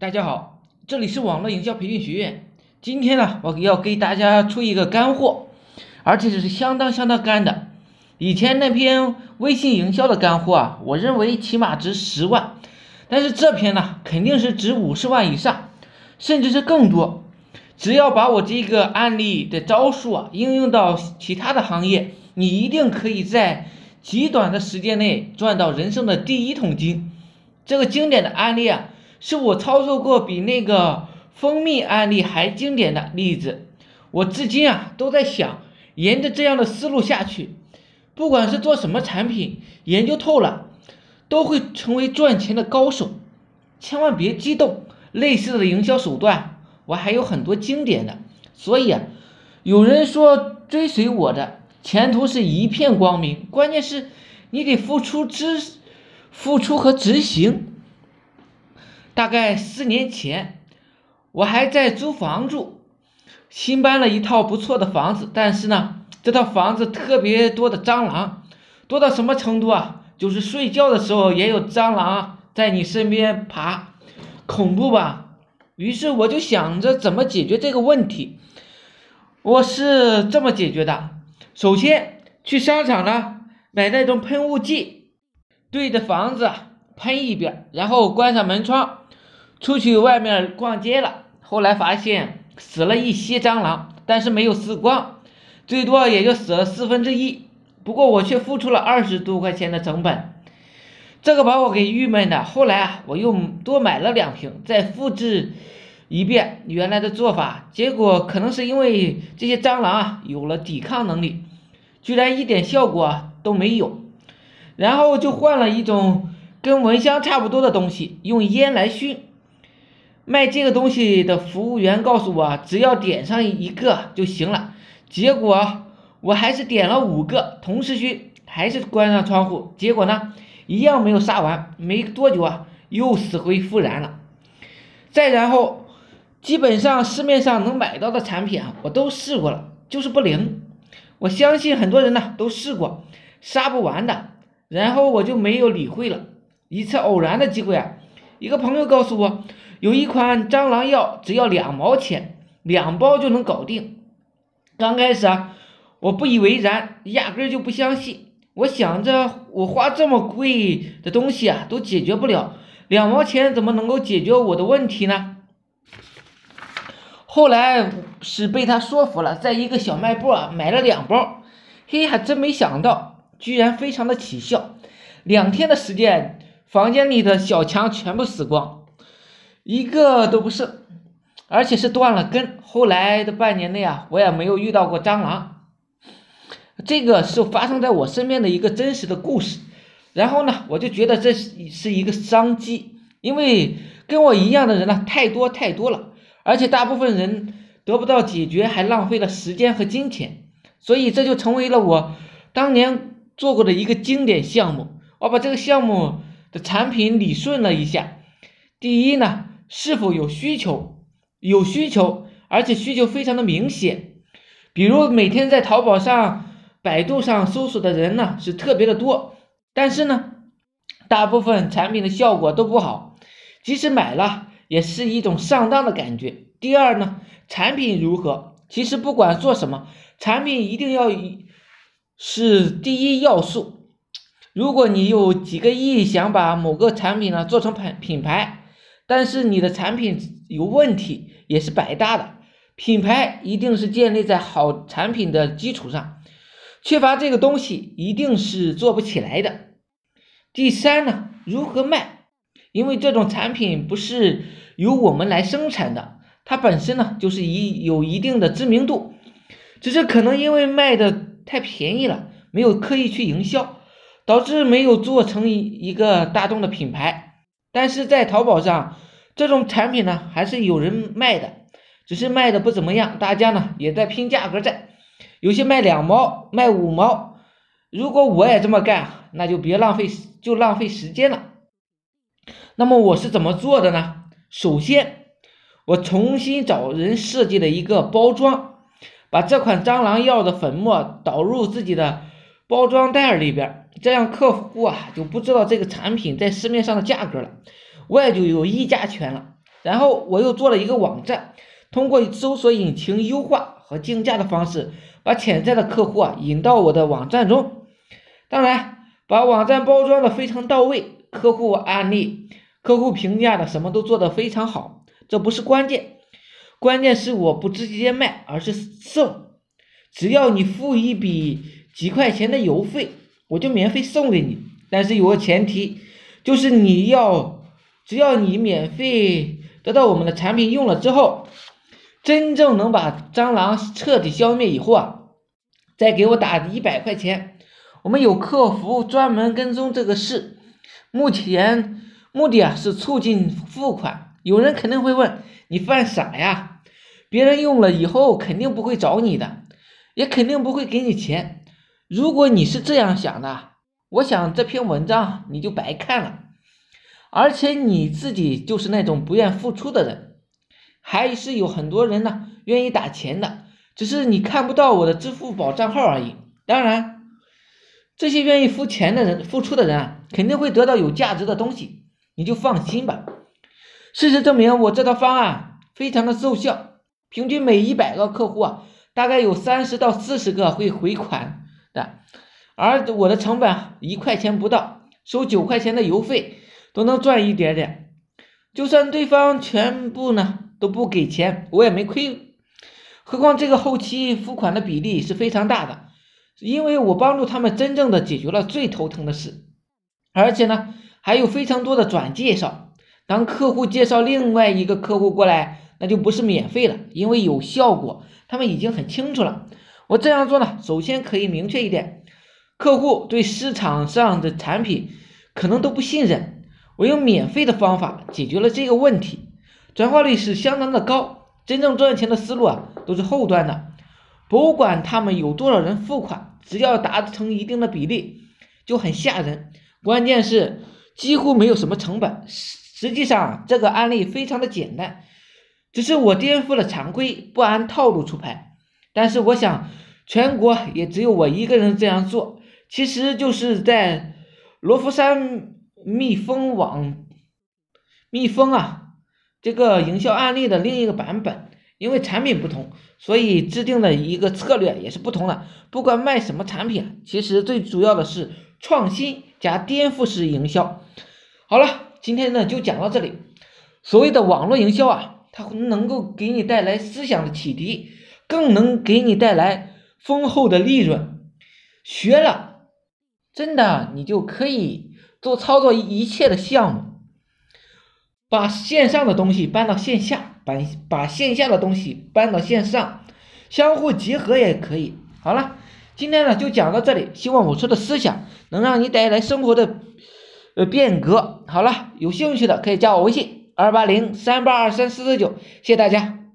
大家好，这里是网络营销培训学院。今天呢，我要给大家出一个干货，而且这是相当相当干的。以前那篇微信营销的干货啊，我认为起码值十万，但是这篇呢，肯定是值五十万以上，甚至是更多。只要把我这个案例的招数啊应用到其他的行业，你一定可以在极短的时间内赚到人生的第一桶金。这个经典的案例啊。是我操作过比那个蜂蜜案例还经典的例子，我至今啊都在想，沿着这样的思路下去，不管是做什么产品，研究透了，都会成为赚钱的高手。千万别激动，类似的营销手段我还有很多经典的。所以啊，有人说追随我的前途是一片光明，关键是你得付出知，付出和执行。大概四年前，我还在租房住，新搬了一套不错的房子，但是呢，这套房子特别多的蟑螂，多到什么程度啊？就是睡觉的时候也有蟑螂在你身边爬，恐怖吧？于是我就想着怎么解决这个问题。我是这么解决的：首先去商场呢买那种喷雾剂，对着房子喷一遍，然后关上门窗。出去外面逛街了，后来发现死了一些蟑螂，但是没有死光，最多也就死了四分之一。不过我却付出了二十多块钱的成本，这个把我给郁闷的。后来啊，我又多买了两瓶，再复制一遍原来的做法，结果可能是因为这些蟑螂啊有了抵抗能力，居然一点效果都没有。然后就换了一种跟蚊香差不多的东西，用烟来熏。卖这个东西的服务员告诉我，只要点上一个就行了。结果我还是点了五个，同时去，还是关上窗户。结果呢，一样没有杀完。没多久啊，又死灰复燃了。再然后，基本上市面上能买到的产品啊，我都试过了，就是不灵。我相信很多人呢都试过，杀不完的。然后我就没有理会了。一次偶然的机会啊，一个朋友告诉我。有一款蟑螂药，只要两毛钱，两包就能搞定。刚开始啊，我不以为然，压根就不相信。我想着，我花这么贵的东西啊，都解决不了，两毛钱怎么能够解决我的问题呢？后来是被他说服了，在一个小卖部啊买了两包，嘿，还真没想到，居然非常的起效。两天的时间，房间里的小强全部死光。一个都不剩，而且是断了根。后来的半年内啊，我也没有遇到过蟑螂。这个是发生在我身边的一个真实的故事。然后呢，我就觉得这是是一个商机，因为跟我一样的人呢太多太多了，而且大部分人得不到解决，还浪费了时间和金钱。所以这就成为了我当年做过的一个经典项目。我把这个项目的产品理顺了一下。第一呢。是否有需求？有需求，而且需求非常的明显。比如每天在淘宝上、百度上搜索的人呢是特别的多，但是呢，大部分产品的效果都不好，即使买了也是一种上当的感觉。第二呢，产品如何？其实不管做什么，产品一定要是第一要素。如果你有几个亿想把某个产品呢做成品品牌。但是你的产品有问题也是白搭的，品牌一定是建立在好产品的基础上，缺乏这个东西一定是做不起来的。第三呢，如何卖？因为这种产品不是由我们来生产的，它本身呢就是一有一定的知名度，只是可能因为卖的太便宜了，没有刻意去营销，导致没有做成一一个大众的品牌。但是在淘宝上，这种产品呢还是有人卖的，只是卖的不怎么样。大家呢也在拼价格战，有些卖两毛，卖五毛。如果我也这么干，那就别浪费，就浪费时间了。那么我是怎么做的呢？首先，我重新找人设计了一个包装，把这款蟑螂药的粉末导入自己的包装袋里边。这样客户啊就不知道这个产品在市面上的价格了，我也就有议价权了。然后我又做了一个网站，通过搜索引擎优化和竞价的方式，把潜在的客户啊引到我的网站中。当然，把网站包装的非常到位，客户案例、客户评价的什么都做得非常好。这不是关键，关键是我不直接卖，而是送。只要你付一笔几块钱的邮费，我就免费送给你。但是有个前提，就是你要，只要你免费得到我们的产品用了之后，真正能把蟑螂彻底消灭以后啊，再给我打一百块钱。我们有客服专门跟踪这个事，目前目的啊是促进付款。有人肯定会问，你犯傻呀？别人用了以后肯定不会找你的，也肯定不会给你钱。如果你是这样想的，我想这篇文章你就白看了。而且你自己就是那种不愿付出的人，还是有很多人呢愿意打钱的，只是你看不到我的支付宝账号而已。当然。这些愿意付钱的人、付出的人啊，肯定会得到有价值的东西，你就放心吧。事实证明，我这套方案非常的奏效，平均每一百个客户啊，大概有三十到四十个会回款的，而我的成本一块钱不到，收九块钱的邮费都能赚一点点。就算对方全部呢都不给钱，我也没亏。何况这个后期付款的比例是非常大的。因为我帮助他们真正的解决了最头疼的事，而且呢还有非常多的转介绍。当客户介绍另外一个客户过来，那就不是免费了，因为有效果，他们已经很清楚了。我这样做呢，首先可以明确一点，客户对市场上的产品可能都不信任，我用免费的方法解决了这个问题，转化率是相当的高。真正赚钱的思路啊，都是后端的。不管他们有多少人付款，只要达成一定的比例，就很吓人。关键是几乎没有什么成本。实际上，这个案例非常的简单，只是我颠覆了常规，不按套路出牌。但是我想，全国也只有我一个人这样做。其实就是在罗浮山蜜蜂网蜜蜂啊这个营销案例的另一个版本。因为产品不同，所以制定的一个策略也是不同的。不管卖什么产品，其实最主要的是创新加颠覆式营销。好了，今天呢就讲到这里。所谓的网络营销啊，它能够给你带来思想的启迪，更能给你带来丰厚的利润。学了，真的你就可以做操作一切的项目，把线上的东西搬到线下。把把线下的东西搬到线上，相互结合也可以。好了，今天呢就讲到这里，希望我说的思想能让你带来生活的呃变革。好了，有兴趣的可以加我微信二八零三八二三四四九，谢谢大家。